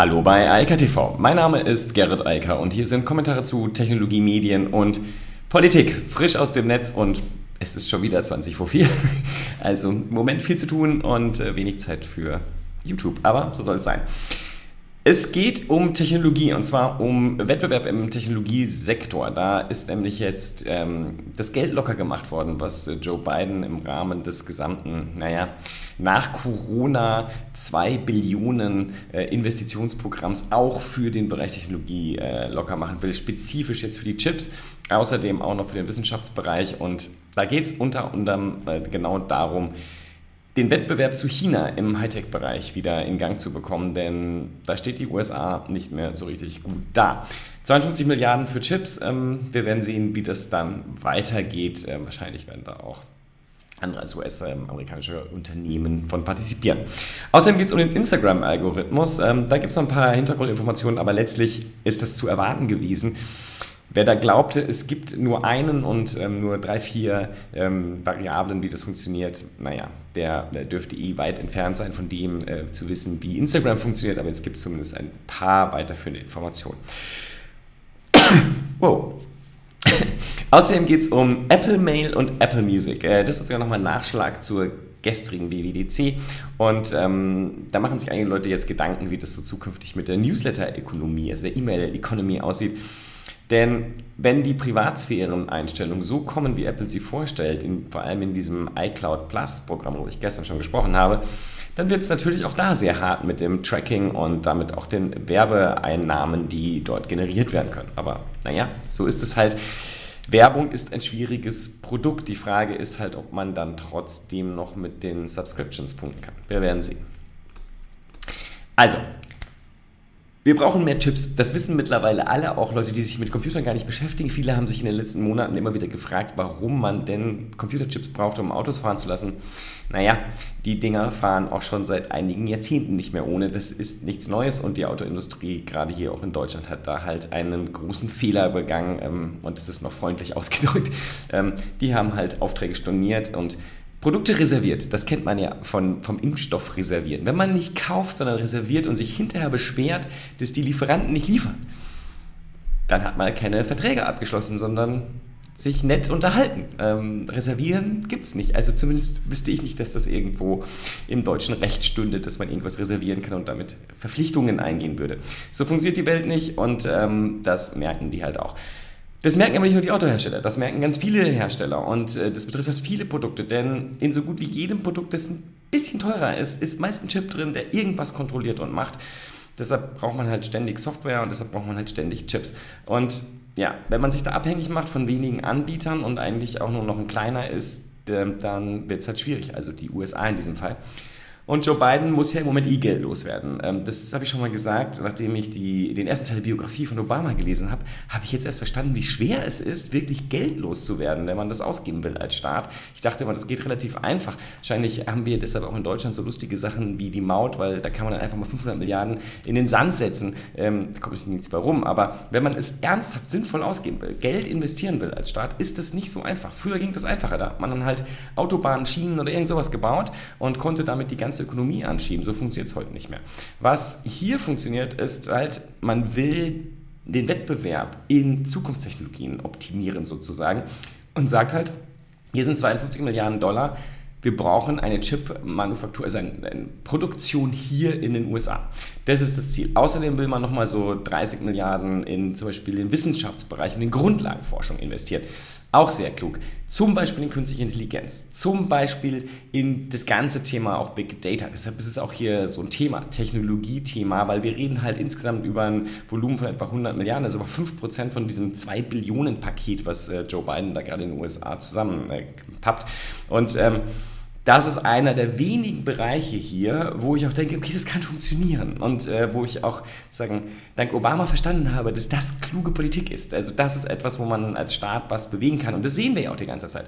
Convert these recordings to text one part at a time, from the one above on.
Hallo bei Eika TV. Mein Name ist Gerrit Eiker und hier sind Kommentare zu Technologie, Medien und Politik. Frisch aus dem Netz und es ist schon wieder 20 vor 4. Also im Moment viel zu tun und äh, wenig Zeit für YouTube. Aber so soll es sein. Es geht um Technologie und zwar um Wettbewerb im Technologiesektor. Da ist nämlich jetzt ähm, das Geld locker gemacht worden, was äh, Joe Biden im Rahmen des gesamten, naja, nach Corona 2 Billionen äh, Investitionsprogramms auch für den Bereich Technologie äh, locker machen will, spezifisch jetzt für die Chips, außerdem auch noch für den Wissenschaftsbereich. Und da geht es unter anderem äh, genau darum, den Wettbewerb zu China im Hightech-Bereich wieder in Gang zu bekommen, denn da steht die USA nicht mehr so richtig gut da. 52 Milliarden für Chips, ähm, wir werden sehen, wie das dann weitergeht. Äh, wahrscheinlich werden da auch andere als US-amerikanische Unternehmen von partizipieren. Außerdem geht es um den Instagram-Algorithmus. Ähm, da gibt es noch ein paar Hintergrundinformationen, aber letztlich ist das zu erwarten gewesen. Wer da glaubte, es gibt nur einen und ähm, nur drei, vier ähm, Variablen, wie das funktioniert, naja, der, der dürfte eh weit entfernt sein von dem äh, zu wissen, wie Instagram funktioniert, aber jetzt gibt es zumindest ein paar weiterführende Informationen. wow. Außerdem geht es um Apple Mail und Apple Music. Äh, das ist sogar nochmal ein Nachschlag zur gestrigen WWDC. Und ähm, da machen sich einige Leute jetzt Gedanken, wie das so zukünftig mit der Newsletter-Ökonomie, also der E-Mail-Economy aussieht. Denn wenn die Privatsphären-Einstellungen so kommen, wie Apple sie vorstellt, in, vor allem in diesem iCloud Plus-Programm, wo ich gestern schon gesprochen habe, dann wird es natürlich auch da sehr hart mit dem Tracking und damit auch den Werbeeinnahmen, die dort generiert werden können. Aber naja, so ist es halt. Werbung ist ein schwieriges Produkt. Die Frage ist halt, ob man dann trotzdem noch mit den Subscriptions punkten kann. Wir werden sehen. Also, wir brauchen mehr Chips. Das wissen mittlerweile alle, auch Leute, die sich mit Computern gar nicht beschäftigen. Viele haben sich in den letzten Monaten immer wieder gefragt, warum man denn Computerchips braucht, um Autos fahren zu lassen. Naja, die Dinger fahren auch schon seit einigen Jahrzehnten nicht mehr ohne. Das ist nichts Neues und die Autoindustrie, gerade hier auch in Deutschland, hat da halt einen großen Fehler begangen ähm, und das ist noch freundlich ausgedrückt. Ähm, die haben halt Aufträge storniert und Produkte reserviert, das kennt man ja von, vom Impfstoff reservieren. Wenn man nicht kauft, sondern reserviert und sich hinterher beschwert, dass die Lieferanten nicht liefern, dann hat man keine Verträge abgeschlossen, sondern sich nett unterhalten. Ähm, reservieren gibt es nicht. Also zumindest wüsste ich nicht, dass das irgendwo im deutschen Recht stünde, dass man irgendwas reservieren kann und damit Verpflichtungen eingehen würde. So funktioniert die Welt nicht und ähm, das merken die halt auch. Das merken aber nicht nur die Autohersteller, das merken ganz viele Hersteller und äh, das betrifft halt viele Produkte, denn in so gut wie jedem Produkt, das ein bisschen teurer ist, ist meist ein Chip drin, der irgendwas kontrolliert und macht. Deshalb braucht man halt ständig Software und deshalb braucht man halt ständig Chips. Und ja, wenn man sich da abhängig macht von wenigen Anbietern und eigentlich auch nur noch ein kleiner ist, äh, dann wird es halt schwierig, also die USA in diesem Fall. Und Joe Biden muss ja im Moment eh Geld loswerden. Ähm, das habe ich schon mal gesagt, nachdem ich die, den ersten Teil der Biografie von Obama gelesen habe, habe ich jetzt erst verstanden, wie schwer es ist, wirklich Geld loszuwerden, wenn man das ausgeben will als Staat. Ich dachte immer, das geht relativ einfach. Wahrscheinlich haben wir deshalb auch in Deutschland so lustige Sachen wie die Maut, weil da kann man dann einfach mal 500 Milliarden in den Sand setzen. Ähm, da kommt nichts bei rum. Aber wenn man es ernsthaft sinnvoll ausgeben will, Geld investieren will als Staat, ist das nicht so einfach. Früher ging das einfacher. Da hat man dann halt Autobahnen, Schienen oder irgend sowas gebaut und konnte damit die ganze ganze Ökonomie anschieben. So funktioniert es heute nicht mehr. Was hier funktioniert, ist halt, man will den Wettbewerb in Zukunftstechnologien optimieren sozusagen und sagt halt, hier sind 52 Milliarden Dollar, wir brauchen eine Chip-Manufaktur, also eine, eine, Produktion hier in den USA. Das ist das Ziel. Außerdem will man nochmal so 30 Milliarden in zum Beispiel den Wissenschaftsbereich, in den Grundlagenforschung investieren. Auch sehr klug. Zum Beispiel in künstliche Intelligenz, zum Beispiel in das ganze Thema auch Big Data. Deshalb ist es auch hier so ein Thema, Technologiethema, weil wir reden halt insgesamt über ein Volumen von etwa 100 Milliarden, also über 5% von diesem 2 Billionen Paket, was äh, Joe Biden da gerade in den USA zusammenpappt. Und ähm, das ist einer der wenigen Bereiche hier, wo ich auch denke, okay, das kann funktionieren und äh, wo ich auch sagen, dank Obama verstanden habe, dass das kluge Politik ist. Also das ist etwas, wo man als Staat was bewegen kann und das sehen wir ja auch die ganze Zeit.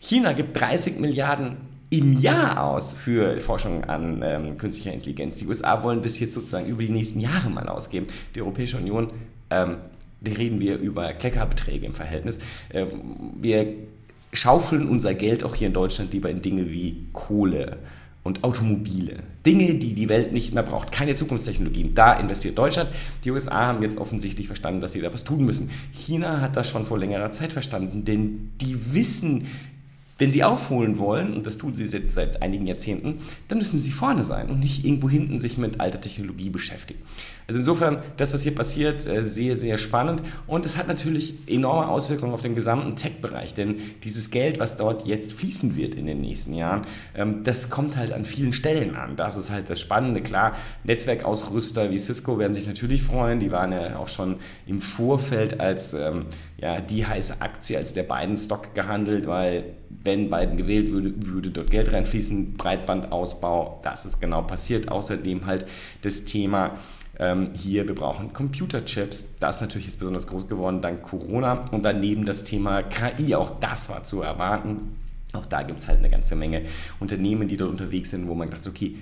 China gibt 30 Milliarden im Jahr aus für Forschung an ähm, künstlicher Intelligenz. Die USA wollen das jetzt sozusagen über die nächsten Jahre mal ausgeben. Die Europäische Union, ähm, da reden wir über Kleckerbeträge im Verhältnis. Ähm, wir schaufeln unser Geld auch hier in Deutschland lieber in Dinge wie Kohle und Automobile. Dinge, die die Welt nicht mehr braucht. Keine Zukunftstechnologien. Da investiert Deutschland. Die USA haben jetzt offensichtlich verstanden, dass sie da was tun müssen. China hat das schon vor längerer Zeit verstanden, denn die wissen, wenn sie aufholen wollen, und das tun sie jetzt seit einigen Jahrzehnten, dann müssen sie vorne sein und nicht irgendwo hinten sich mit alter Technologie beschäftigen. Also insofern, das, was hier passiert, äh, sehr, sehr spannend. Und es hat natürlich enorme Auswirkungen auf den gesamten Tech-Bereich, denn dieses Geld, was dort jetzt fließen wird in den nächsten Jahren, ähm, das kommt halt an vielen Stellen an. Das ist halt das Spannende. Klar, Netzwerkausrüster wie Cisco werden sich natürlich freuen. Die waren ja auch schon im Vorfeld als ähm, ja, die heiße Aktie, als der Biden-Stock gehandelt, weil wenn Biden gewählt würde, würde dort Geld reinfließen, Breitbandausbau, das ist genau passiert. Außerdem halt das Thema ähm, hier, wir brauchen Computerchips, das ist natürlich jetzt besonders groß geworden dank Corona und daneben das Thema KI, auch das war zu erwarten. Auch da gibt es halt eine ganze Menge Unternehmen, die dort unterwegs sind, wo man dachte, okay,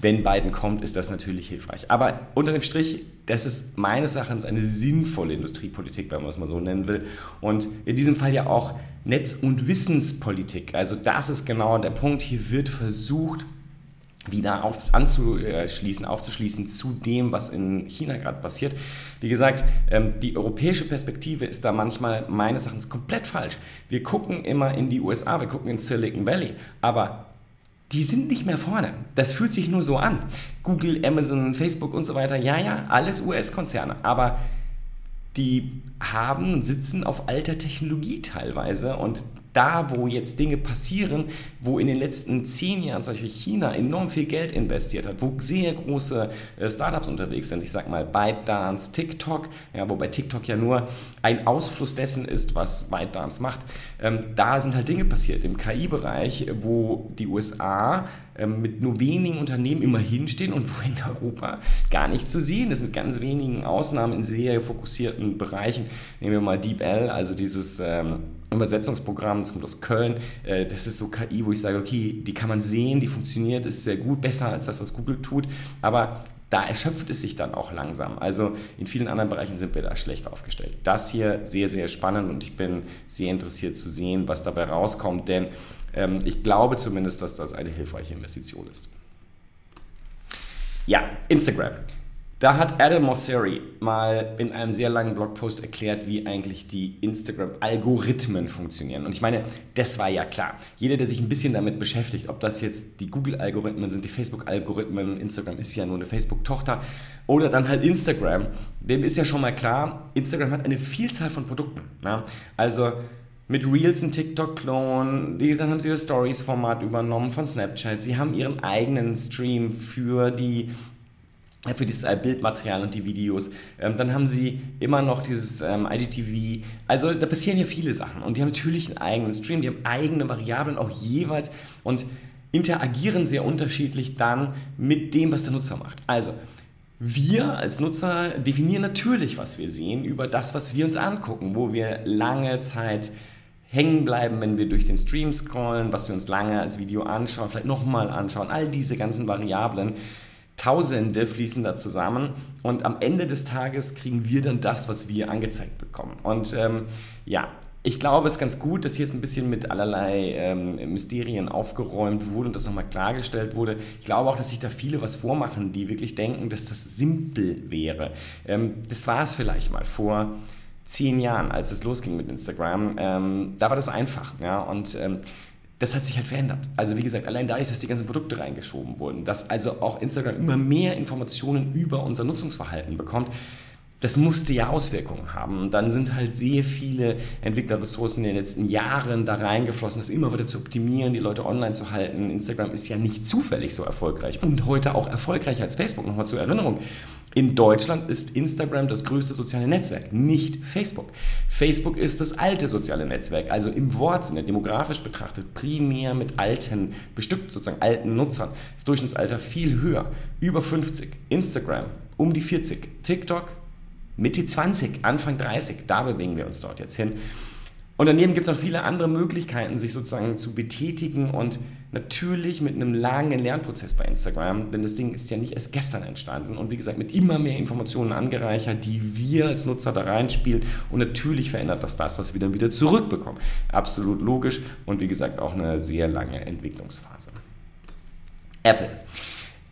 wenn Biden kommt, ist das natürlich hilfreich. Aber unter dem Strich, das ist meines Erachtens eine sinnvolle Industriepolitik, wenn man es mal so nennen will. Und in diesem Fall ja auch Netz- und Wissenspolitik. Also das ist genau der Punkt. Hier wird versucht, wieder auf, anzuschließen, aufzuschließen zu dem, was in China gerade passiert. Wie gesagt, ähm, die europäische Perspektive ist da manchmal meines Erachtens komplett falsch. Wir gucken immer in die USA, wir gucken in Silicon Valley, aber die sind nicht mehr vorne. Das fühlt sich nur so an. Google, Amazon, Facebook und so weiter, ja, ja, alles US-Konzerne. Aber die haben und sitzen auf alter Technologie teilweise. Und da, wo jetzt Dinge passieren, wo in den letzten zehn Jahren zum Beispiel China enorm viel Geld investiert hat, wo sehr große äh, Startups unterwegs sind, ich sag mal ByteDance, TikTok, ja, wobei TikTok ja nur ein Ausfluss dessen ist, was ByteDance macht, ähm, da sind halt Dinge passiert im KI-Bereich, wo die USA mit nur wenigen Unternehmen immer hinstehen und wo in Europa gar nicht zu sehen ist, mit ganz wenigen Ausnahmen in sehr fokussierten Bereichen. Nehmen wir mal DeepL, also dieses ähm, Übersetzungsprogramm, kommt aus Köln. Äh, das ist so KI, wo ich sage, okay, die kann man sehen, die funktioniert, ist sehr gut, besser als das, was Google tut. Aber da erschöpft es sich dann auch langsam. Also in vielen anderen Bereichen sind wir da schlecht aufgestellt. Das hier sehr, sehr spannend und ich bin sehr interessiert zu sehen, was dabei rauskommt, denn ähm, ich glaube zumindest, dass das eine hilfreiche Investition ist. Ja, Instagram. Da hat Adam Mosseri mal in einem sehr langen Blogpost erklärt, wie eigentlich die Instagram-Algorithmen funktionieren. Und ich meine, das war ja klar. Jeder, der sich ein bisschen damit beschäftigt, ob das jetzt die Google-Algorithmen sind, die Facebook-Algorithmen, Instagram ist ja nur eine Facebook-Tochter, oder dann halt Instagram, dem ist ja schon mal klar, Instagram hat eine Vielzahl von Produkten. Na? Also mit Reels und TikTok-Klon, dann haben sie das Stories-Format übernommen von Snapchat. Sie haben ihren eigenen Stream für die für äh, Bildmaterial und die Videos. Ähm, dann haben sie immer noch dieses ähm, IGTV. Also da passieren ja viele Sachen. Und die haben natürlich einen eigenen Stream, die haben eigene Variablen auch jeweils und interagieren sehr unterschiedlich dann mit dem, was der Nutzer macht. Also wir als Nutzer definieren natürlich, was wir sehen, über das, was wir uns angucken, wo wir lange Zeit hängen bleiben, wenn wir durch den Stream scrollen, was wir uns lange als Video anschauen, vielleicht nochmal anschauen, all diese ganzen Variablen Tausende fließen da zusammen und am Ende des Tages kriegen wir dann das, was wir angezeigt bekommen. Und ähm, ja, ich glaube, es ist ganz gut, dass hier jetzt ein bisschen mit allerlei ähm, Mysterien aufgeräumt wurde und das nochmal klargestellt wurde. Ich glaube auch, dass sich da viele was vormachen, die wirklich denken, dass das simpel wäre. Ähm, das war es vielleicht mal vor zehn Jahren, als es losging mit Instagram. Ähm, da war das einfach. Ja? Und ähm, das hat sich halt verändert. Also wie gesagt, allein dadurch, dass die ganzen Produkte reingeschoben wurden, dass also auch Instagram immer mehr Informationen über unser Nutzungsverhalten bekommt, das musste ja Auswirkungen haben. Und dann sind halt sehr viele Entwicklerressourcen in den letzten Jahren da reingeflossen, das immer wieder zu optimieren, die Leute online zu halten. Instagram ist ja nicht zufällig so erfolgreich und heute auch erfolgreicher als Facebook. Nochmal zur Erinnerung. In Deutschland ist Instagram das größte soziale Netzwerk, nicht Facebook. Facebook ist das alte soziale Netzwerk, also im Wortsinne, demografisch betrachtet, primär mit alten, bestückt sozusagen alten Nutzern. Das Durchschnittsalter viel höher, über 50. Instagram um die 40. TikTok Mitte 20, Anfang 30, da bewegen wir uns dort jetzt hin. Und daneben gibt es auch viele andere Möglichkeiten, sich sozusagen zu betätigen und natürlich mit einem langen Lernprozess bei Instagram, denn das Ding ist ja nicht erst gestern entstanden und wie gesagt mit immer mehr Informationen angereichert, die wir als Nutzer da reinspielen und natürlich verändert das das, was wir dann wieder zurückbekommen. Absolut logisch und wie gesagt auch eine sehr lange Entwicklungsphase. Apple.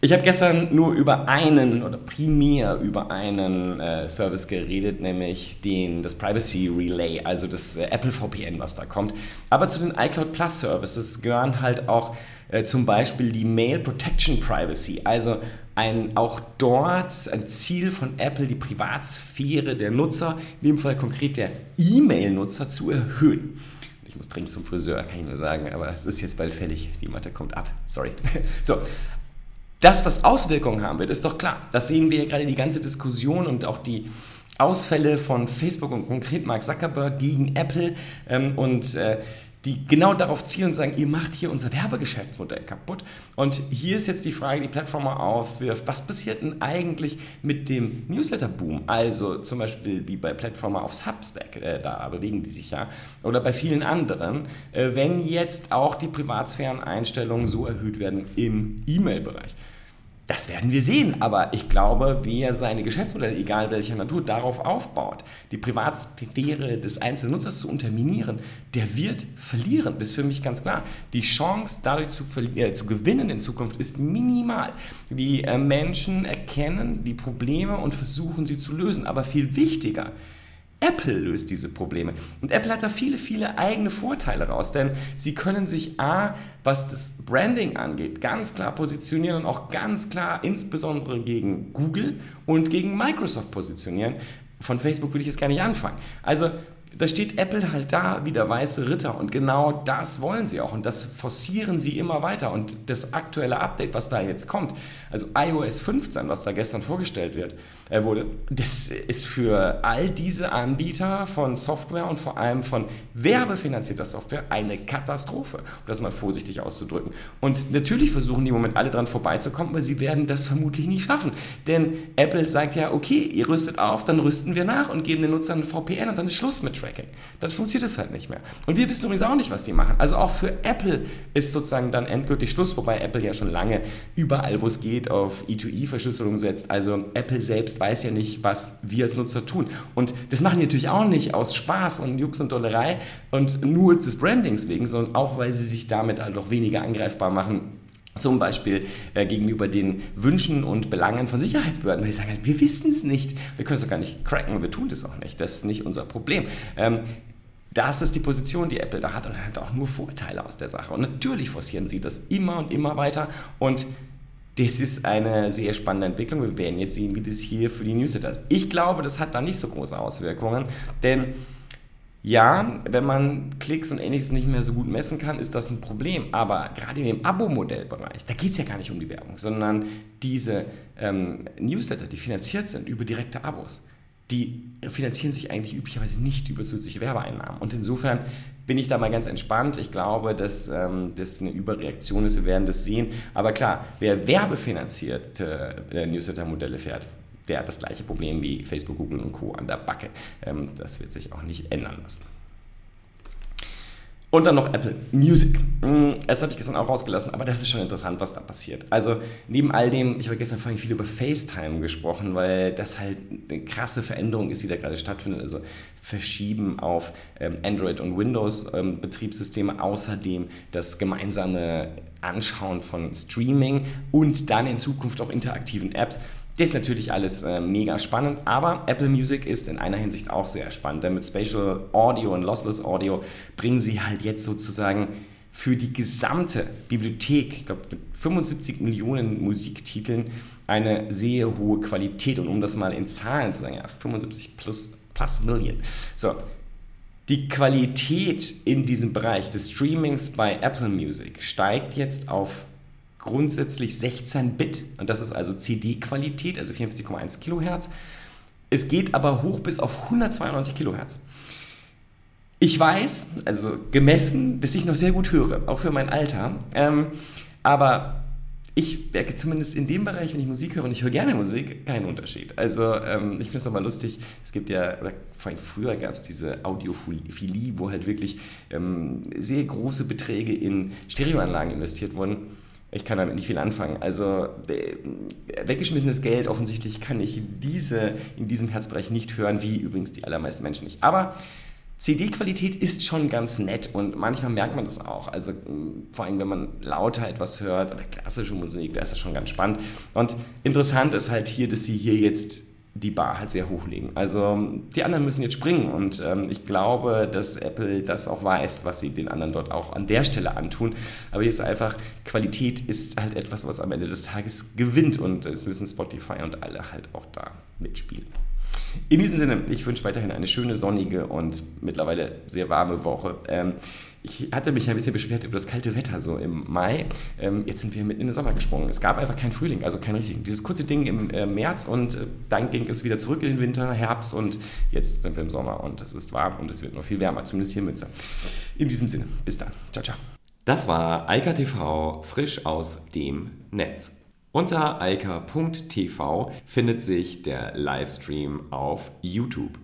Ich habe gestern nur über einen oder primär über einen äh, Service geredet, nämlich den, das Privacy Relay, also das äh, Apple VPN, was da kommt. Aber zu den iCloud Plus Services gehören halt auch äh, zum Beispiel die Mail Protection Privacy, also ein, auch dort ein Ziel von Apple, die Privatsphäre der Nutzer, in dem Fall konkret der E-Mail-Nutzer, zu erhöhen. Ich muss dringend zum Friseur, kann ich nur sagen, aber es ist jetzt bald fällig. Die Matte kommt ab. Sorry. So, dass das Auswirkungen haben wird, ist doch klar. Das sehen wir ja gerade die ganze Diskussion und auch die Ausfälle von Facebook und konkret Mark Zuckerberg gegen Apple ähm, und äh, die genau darauf zielen und sagen, ihr macht hier unser Werbegeschäftsmodell kaputt. Und hier ist jetzt die Frage, die Plattform aufwirft, was passiert denn eigentlich mit dem Newsletter-Boom? Also zum Beispiel wie bei Plattformen auf Substack, äh, da bewegen die sich ja, oder bei vielen anderen, äh, wenn jetzt auch die Privatsphären-Einstellungen so erhöht werden im E-Mail-Bereich. Das werden wir sehen, aber ich glaube, wer seine Geschäftsmodelle, egal welcher Natur, darauf aufbaut, die Privatsphäre des einzelnen Nutzers zu unterminieren, der wird verlieren. Das ist für mich ganz klar. Die Chance, dadurch zu, äh, zu gewinnen in Zukunft, ist minimal. Die äh, Menschen erkennen die Probleme und versuchen sie zu lösen. Aber viel wichtiger, Apple löst diese Probleme. Und Apple hat da viele, viele eigene Vorteile raus, denn sie können sich A, was das Branding angeht, ganz klar positionieren und auch ganz klar insbesondere gegen Google und gegen Microsoft positionieren. Von Facebook will ich jetzt gar nicht anfangen. Also da steht Apple halt da wie der weiße Ritter und genau das wollen sie auch und das forcieren sie immer weiter und das aktuelle Update, was da jetzt kommt, also iOS 15, was da gestern vorgestellt wird, äh, wurde, das ist für all diese Anbieter von Software und vor allem von werbefinanzierter Software eine Katastrophe, um das mal vorsichtig auszudrücken. Und natürlich versuchen die im Moment alle dran vorbeizukommen, weil sie werden das vermutlich nicht schaffen, denn Apple sagt ja, okay, ihr rüstet auf, dann rüsten wir nach und geben den Nutzern ein VPN und dann ist Schluss mit Tracking. Dann funktioniert es halt nicht mehr. Und wir wissen übrigens auch nicht, was die machen. Also auch für Apple ist sozusagen dann endgültig Schluss, wobei Apple ja schon lange überall, wo es geht, auf E2E-Verschlüsselung setzt. Also Apple selbst weiß ja nicht, was wir als Nutzer tun. Und das machen die natürlich auch nicht aus Spaß und Jux und Dollerei und nur des Brandings wegen, sondern auch, weil sie sich damit halt auch weniger angreifbar machen zum Beispiel äh, gegenüber den Wünschen und Belangen von Sicherheitsbehörden, weil die sagen halt, wir wissen es nicht, wir können es doch gar nicht cracken, wir tun das auch nicht, das ist nicht unser Problem. Ähm, das ist die Position, die Apple da hat und hat auch nur Vorteile aus der Sache. Und natürlich forcieren sie das immer und immer weiter und das ist eine sehr spannende Entwicklung. Wir werden jetzt sehen, wie das hier für die Newsletter ist. Ich glaube, das hat da nicht so große Auswirkungen, denn ja, wenn man Klicks und ähnliches nicht mehr so gut messen kann, ist das ein Problem. Aber gerade in dem Abo-Modellbereich, da geht es ja gar nicht um die Werbung, sondern diese ähm, Newsletter, die finanziert sind über direkte Abos, die finanzieren sich eigentlich üblicherweise nicht über zusätzliche Werbeeinnahmen. Und insofern bin ich da mal ganz entspannt. Ich glaube, dass ähm, das eine Überreaktion ist. Wir werden das sehen. Aber klar, wer werbefinanzierte äh, Newsletter-Modelle fährt, der hat das gleiche Problem wie Facebook, Google und Co. an der Backe. Ähm, das wird sich auch nicht ändern lassen. Und dann noch Apple Music. Das habe ich gestern auch rausgelassen, aber das ist schon interessant, was da passiert. Also neben all dem, ich habe gestern vorhin viel über FaceTime gesprochen, weil das halt eine krasse Veränderung ist, die da gerade stattfindet. Also Verschieben auf ähm, Android und Windows ähm, außerdem das gemeinsame Anschauen von Streaming und dann in Zukunft auch interaktiven Apps. Das ist natürlich alles äh, mega spannend, aber Apple Music ist in einer Hinsicht auch sehr spannend, denn mit Spatial Audio und Lossless Audio bringen sie halt jetzt sozusagen für die gesamte Bibliothek, ich glaube mit 75 Millionen Musiktiteln, eine sehr hohe Qualität. Und um das mal in Zahlen zu sagen, ja, 75 plus, plus Million. So, die Qualität in diesem Bereich des Streamings bei Apple Music steigt jetzt auf grundsätzlich 16 Bit und das ist also CD-Qualität, also 54,1 Kilohertz. Es geht aber hoch bis auf 192 Kilohertz. Ich weiß, also gemessen, dass ich noch sehr gut höre, auch für mein Alter. Ähm, aber ich merke zumindest in dem Bereich, wenn ich Musik höre und ich höre gerne Musik, keinen Unterschied. Also ähm, ich finde es nochmal lustig, es gibt ja, oder vor allem früher gab es diese Audiophilie, wo halt wirklich ähm, sehr große Beträge in Stereoanlagen investiert wurden ich kann damit nicht viel anfangen. Also äh, weggeschmissenes Geld, offensichtlich kann ich diese in diesem Herzbereich nicht hören, wie übrigens die allermeisten Menschen nicht. Aber CD-Qualität ist schon ganz nett und manchmal merkt man das auch. Also vor allem, wenn man lauter etwas hört oder klassische Musik, da ist das schon ganz spannend. Und interessant ist halt hier, dass sie hier jetzt die Bar halt sehr hochlegen. Also die anderen müssen jetzt springen und ähm, ich glaube, dass Apple das auch weiß, was sie den anderen dort auch an der Stelle antun. Aber hier ist einfach, Qualität ist halt etwas, was am Ende des Tages gewinnt und es müssen Spotify und alle halt auch da mitspielen. In diesem Sinne, ich wünsche weiterhin eine schöne, sonnige und mittlerweile sehr warme Woche. Ähm, ich hatte mich ein bisschen beschwert über das kalte Wetter so im Mai. Ähm, jetzt sind wir mitten in den Sommer gesprungen. Es gab einfach keinen Frühling, also keinen richtigen. Dieses kurze Ding im äh, März und äh, dann ging es wieder zurück in den Winter, Herbst und jetzt sind wir im Sommer und es ist warm und es wird noch viel wärmer, zumindest hier in Münster. In diesem Sinne, bis dann. Ciao, ciao. Das war Eika TV frisch aus dem Netz. Unter eika.tv findet sich der Livestream auf YouTube.